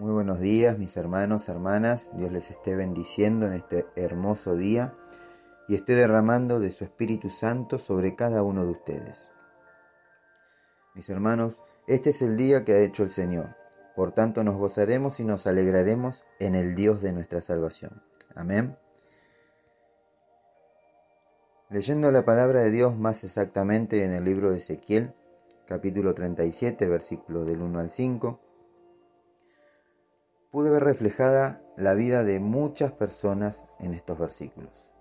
Muy buenos días mis hermanos, hermanas. Dios les esté bendiciendo en este hermoso día y esté derramando de su Espíritu Santo sobre cada uno de ustedes. Mis hermanos, este es el día que ha hecho el Señor. Por tanto nos gozaremos y nos alegraremos en el Dios de nuestra salvación. Amén. Leyendo la palabra de Dios más exactamente en el libro de Ezequiel, capítulo 37, versículos del 1 al 5, pude ver reflejada la vida de muchas personas en estos versículos.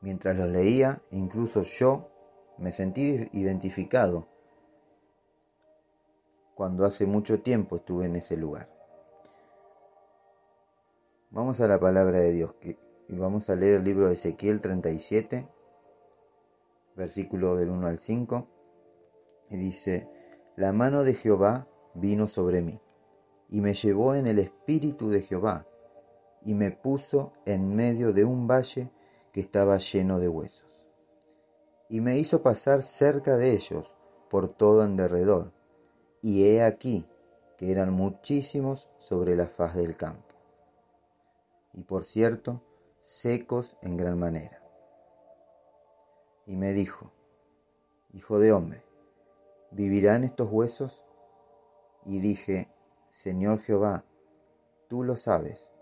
Mientras los leía, incluso yo me sentí identificado cuando hace mucho tiempo estuve en ese lugar. Vamos a la palabra de Dios y vamos a leer el libro de Ezequiel 37, versículo del 1 al 5, y dice, la mano de Jehová vino sobre mí, y me llevó en el espíritu de Jehová, y me puso en medio de un valle que estaba lleno de huesos. Y me hizo pasar cerca de ellos por todo en derredor, y he aquí que eran muchísimos sobre la faz del campo, y por cierto, secos en gran manera. Y me dijo, Hijo de hombre, ¿vivirán estos huesos? Y dije, Señor Jehová, tú lo sabes.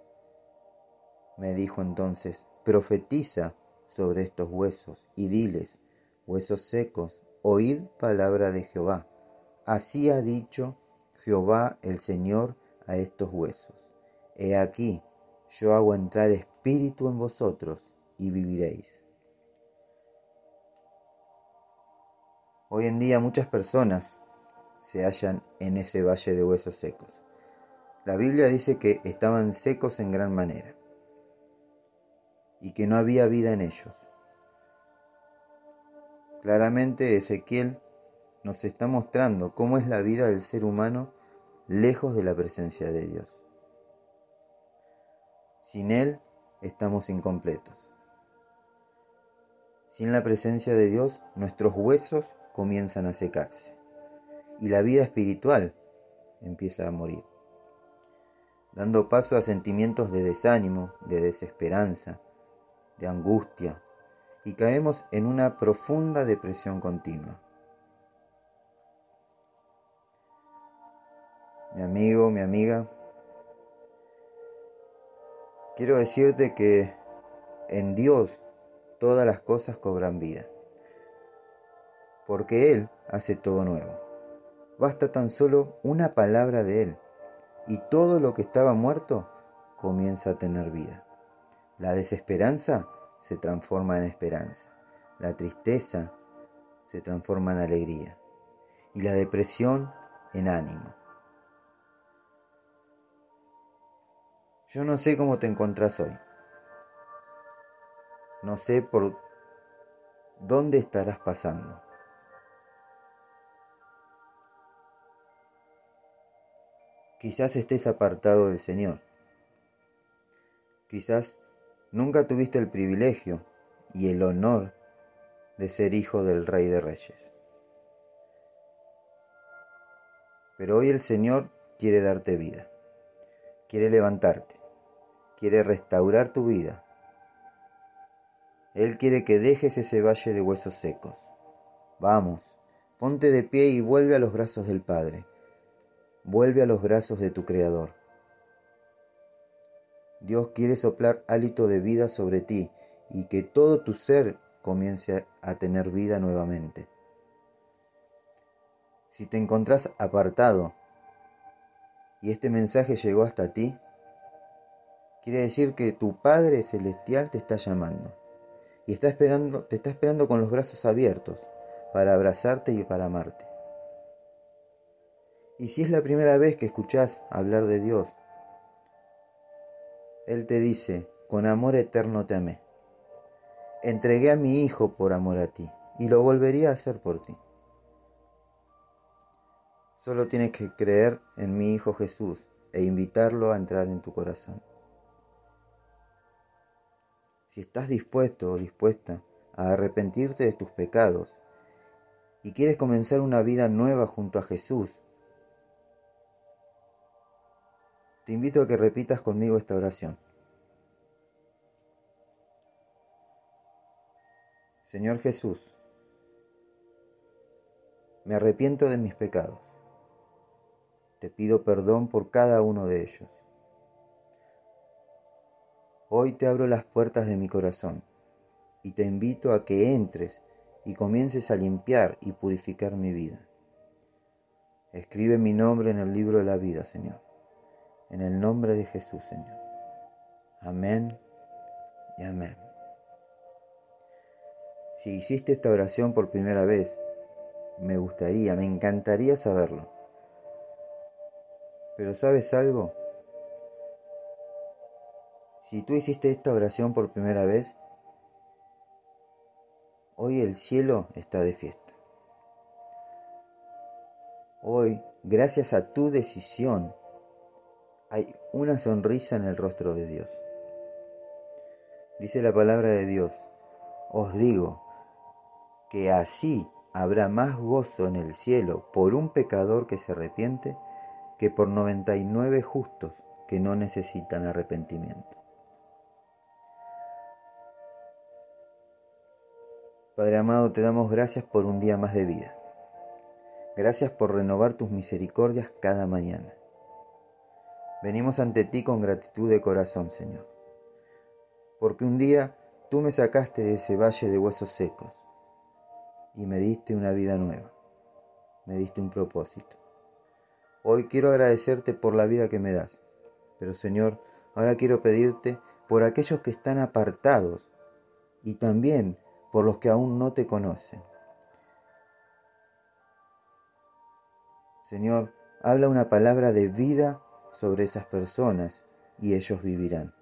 Me dijo entonces, profetiza sobre estos huesos y diles, huesos secos, oíd palabra de Jehová. Así ha dicho Jehová el Señor a estos huesos. He aquí, yo hago entrar espíritu en vosotros y viviréis. Hoy en día muchas personas se hallan en ese valle de huesos secos. La Biblia dice que estaban secos en gran manera y que no había vida en ellos. Claramente Ezequiel nos está mostrando cómo es la vida del ser humano lejos de la presencia de Dios. Sin Él estamos incompletos. Sin la presencia de Dios, nuestros huesos comienzan a secarse y la vida espiritual empieza a morir, dando paso a sentimientos de desánimo, de desesperanza, de angustia, y caemos en una profunda depresión continua. mi amigo, mi amiga, quiero decirte que en Dios todas las cosas cobran vida, porque Él hace todo nuevo. Basta tan solo una palabra de Él y todo lo que estaba muerto comienza a tener vida. La desesperanza se transforma en esperanza, la tristeza se transforma en alegría y la depresión en ánimo. Yo no sé cómo te encontrás hoy. No sé por dónde estarás pasando. Quizás estés apartado del Señor. Quizás nunca tuviste el privilegio y el honor de ser hijo del Rey de Reyes. Pero hoy el Señor quiere darte vida, quiere levantarte quiere restaurar tu vida. Él quiere que dejes ese valle de huesos secos. Vamos, ponte de pie y vuelve a los brazos del Padre. Vuelve a los brazos de tu Creador. Dios quiere soplar hálito de vida sobre ti y que todo tu ser comience a tener vida nuevamente. Si te encontrás apartado y este mensaje llegó hasta ti, Quiere decir que tu Padre Celestial te está llamando y está esperando, te está esperando con los brazos abiertos para abrazarte y para amarte. Y si es la primera vez que escuchás hablar de Dios, Él te dice, con amor eterno te amé. Entregué a mi Hijo por amor a ti y lo volvería a hacer por ti. Solo tienes que creer en mi Hijo Jesús e invitarlo a entrar en tu corazón si estás dispuesto o dispuesta a arrepentirte de tus pecados y quieres comenzar una vida nueva junto a Jesús, Te invito a que repitas conmigo esta oración. Señor Jesús, me arrepiento de mis pecados. Te pido perdón por cada uno de ellos. Hoy te abro las puertas de mi corazón y te invito a que entres y comiences a limpiar y purificar mi vida. Escribe mi nombre en el libro de la vida, Señor. En el nombre de Jesús, Señor. Amén y amén. Si hiciste esta oración por primera vez, me gustaría, me encantaría saberlo. Pero ¿sabes algo? Si tú hiciste esta oración por primera vez, hoy el cielo está de fiesta. Hoy, gracias a tu decisión, hay una sonrisa en el rostro de Dios. Dice la palabra de Dios, os digo que así habrá más gozo en el cielo por un pecador que se arrepiente que por 99 justos que no necesitan arrepentimiento. Padre amado, te damos gracias por un día más de vida. Gracias por renovar tus misericordias cada mañana. Venimos ante ti con gratitud de corazón, Señor, porque un día tú me sacaste de ese valle de huesos secos y me diste una vida nueva, me diste un propósito. Hoy quiero agradecerte por la vida que me das, pero Señor, ahora quiero pedirte por aquellos que están apartados y también por los que aún no te conocen. Señor, habla una palabra de vida sobre esas personas y ellos vivirán.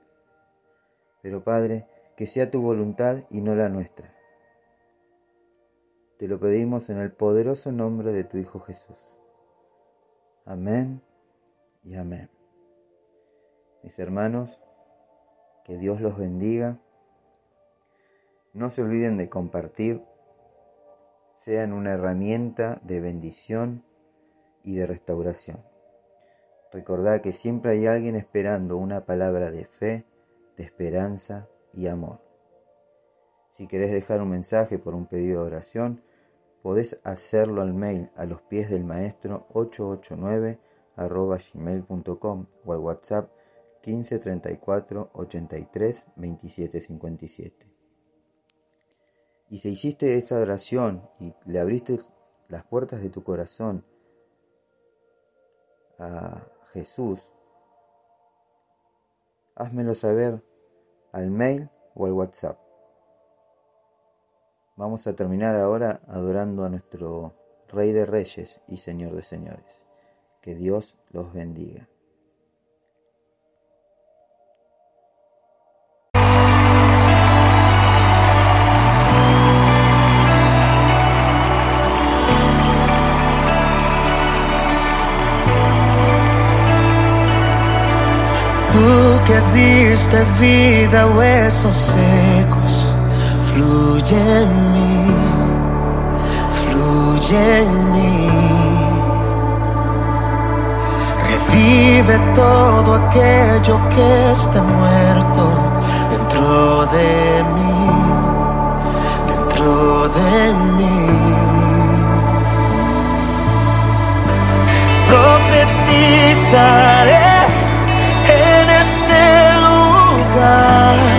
Pero Padre, que sea tu voluntad y no la nuestra. Te lo pedimos en el poderoso nombre de tu Hijo Jesús. Amén y amén. Mis hermanos, que Dios los bendiga no se olviden de compartir, sean una herramienta de bendición y de restauración. Recordad que siempre hay alguien esperando una palabra de fe, de esperanza y amor. Si querés dejar un mensaje por un pedido de oración, podés hacerlo al mail a los pies del maestro 889 gmail.com o al WhatsApp 1534 83 27 57. Y si hiciste esta oración y le abriste las puertas de tu corazón a Jesús, házmelo saber al mail o al WhatsApp. Vamos a terminar ahora adorando a nuestro Rey de Reyes y Señor de Señores. Que Dios los bendiga. Que diste vida a huesos secos, fluye en mí, fluye en mí. Revive todo aquello que está muerto dentro de mí, dentro de mí. Profetizaré se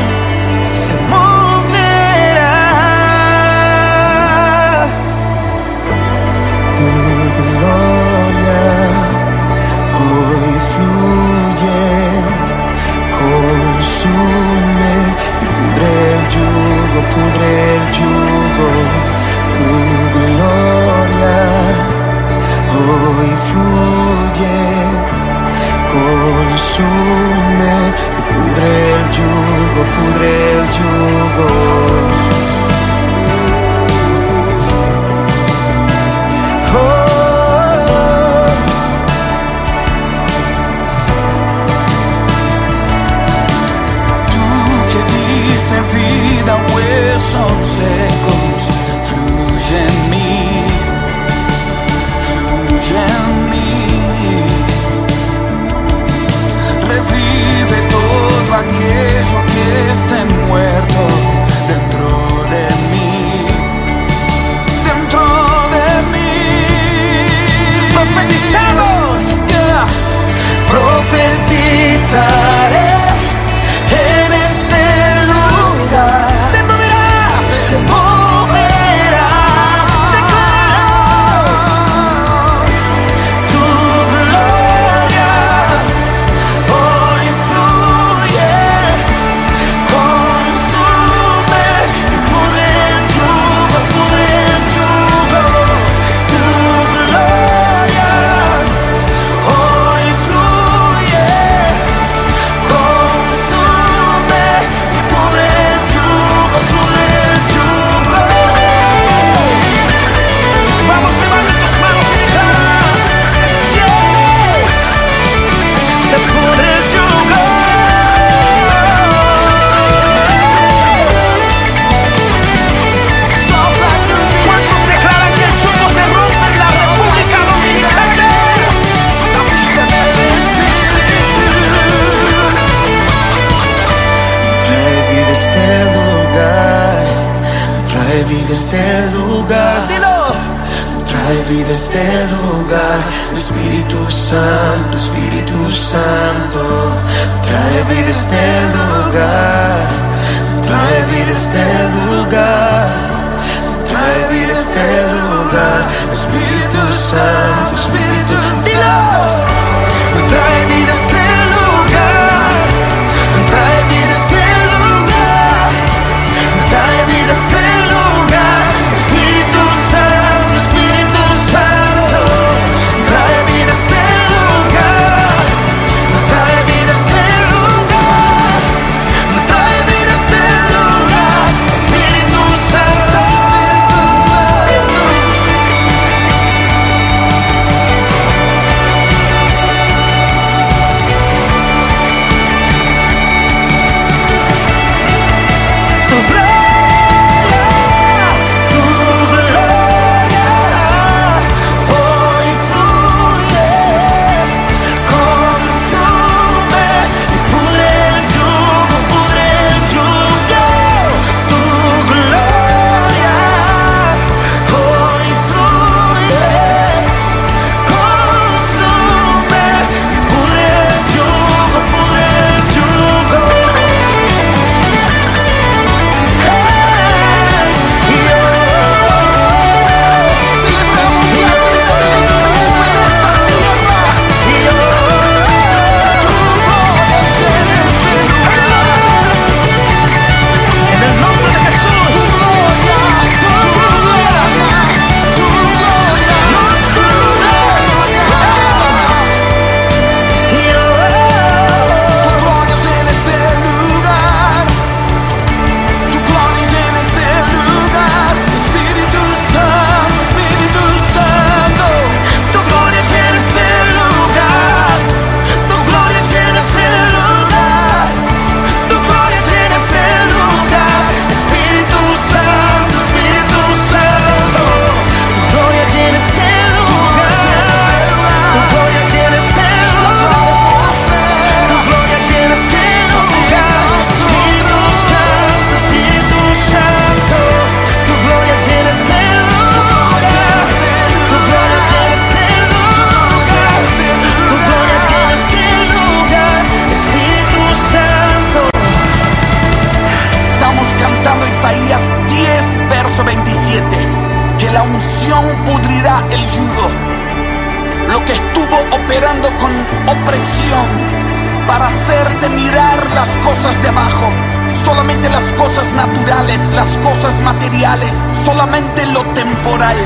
las cosas naturales, las cosas materiales, solamente lo temporal,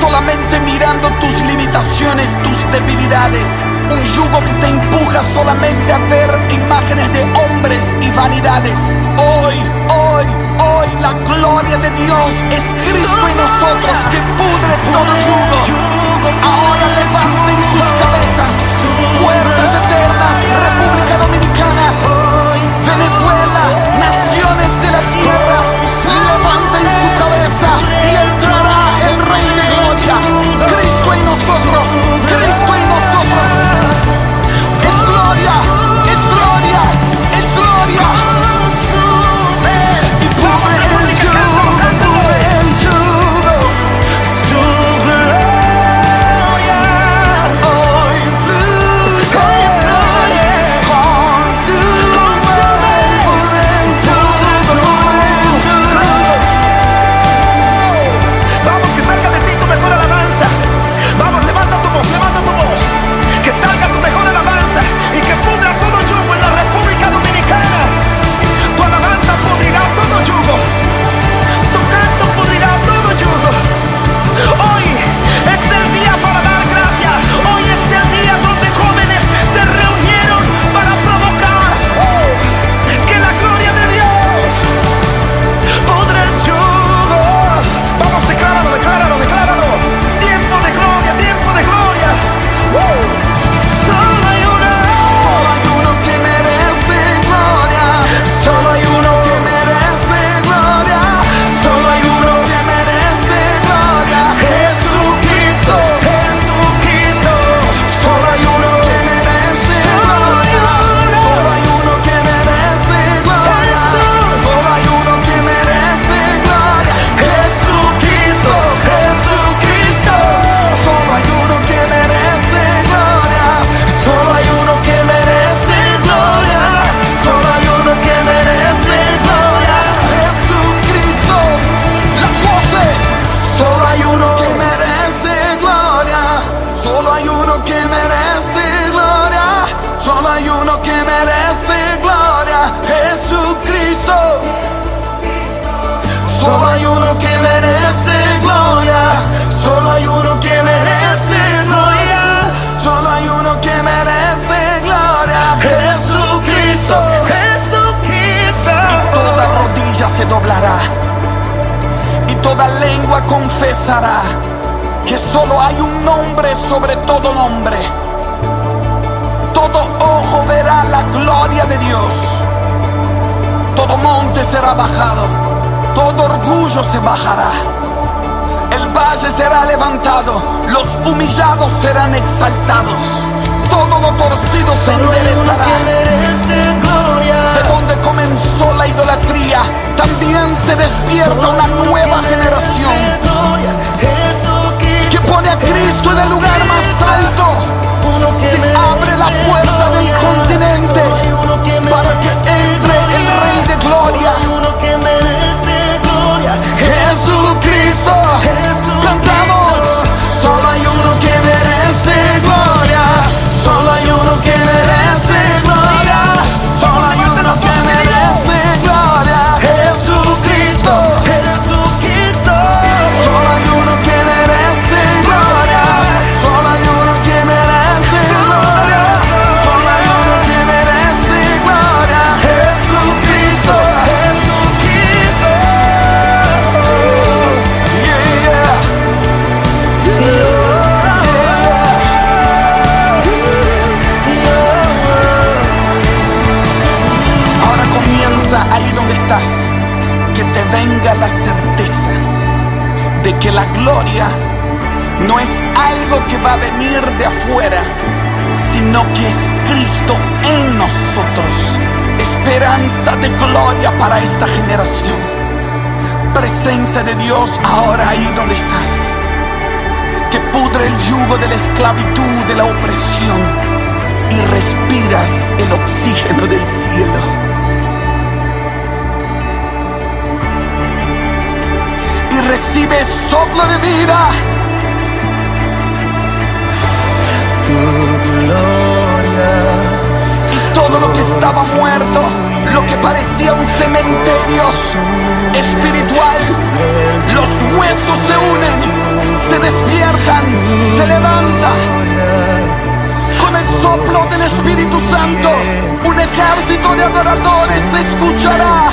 solamente mirando tus limitaciones, tus debilidades, un yugo que te empuja solamente a ver imágenes de hombres y vanidades. Hoy, hoy, hoy la gloria de Dios es Cristo en nosotros que pudre todo yugo. Ahora levanten sus cabezas, puertas eternas, República Dominicana, Venezuela. Solo hay uno que merece gloria, solo hay uno que merece gloria, solo hay uno que merece gloria, Jesucristo, Jesucristo. Y toda rodilla se doblará y toda lengua confesará que solo hay un nombre sobre todo nombre. Todo ojo verá la gloria de Dios. Todo monte será bajado. Todo orgullo se bajará. El valle será levantado. Los humillados serán exaltados. Todo lo torcido se enderezará. De donde comenzó la idolatría, también se despierta una nueva generación que pone a Cristo en el lugar más alto. Se abre la puerta del continente de afuera, sino que es Cristo en nosotros, esperanza de gloria para esta generación, presencia de Dios ahora ahí donde estás, que pudre el yugo de la esclavitud, de la opresión y respiras el oxígeno del cielo. Y recibes soplo de vida. Todo lo que estaba muerto, lo que parecía un cementerio espiritual, los huesos se unen, se despiertan, se levantan con el soplo del Espíritu Santo, un ejército de adoradores se escuchará.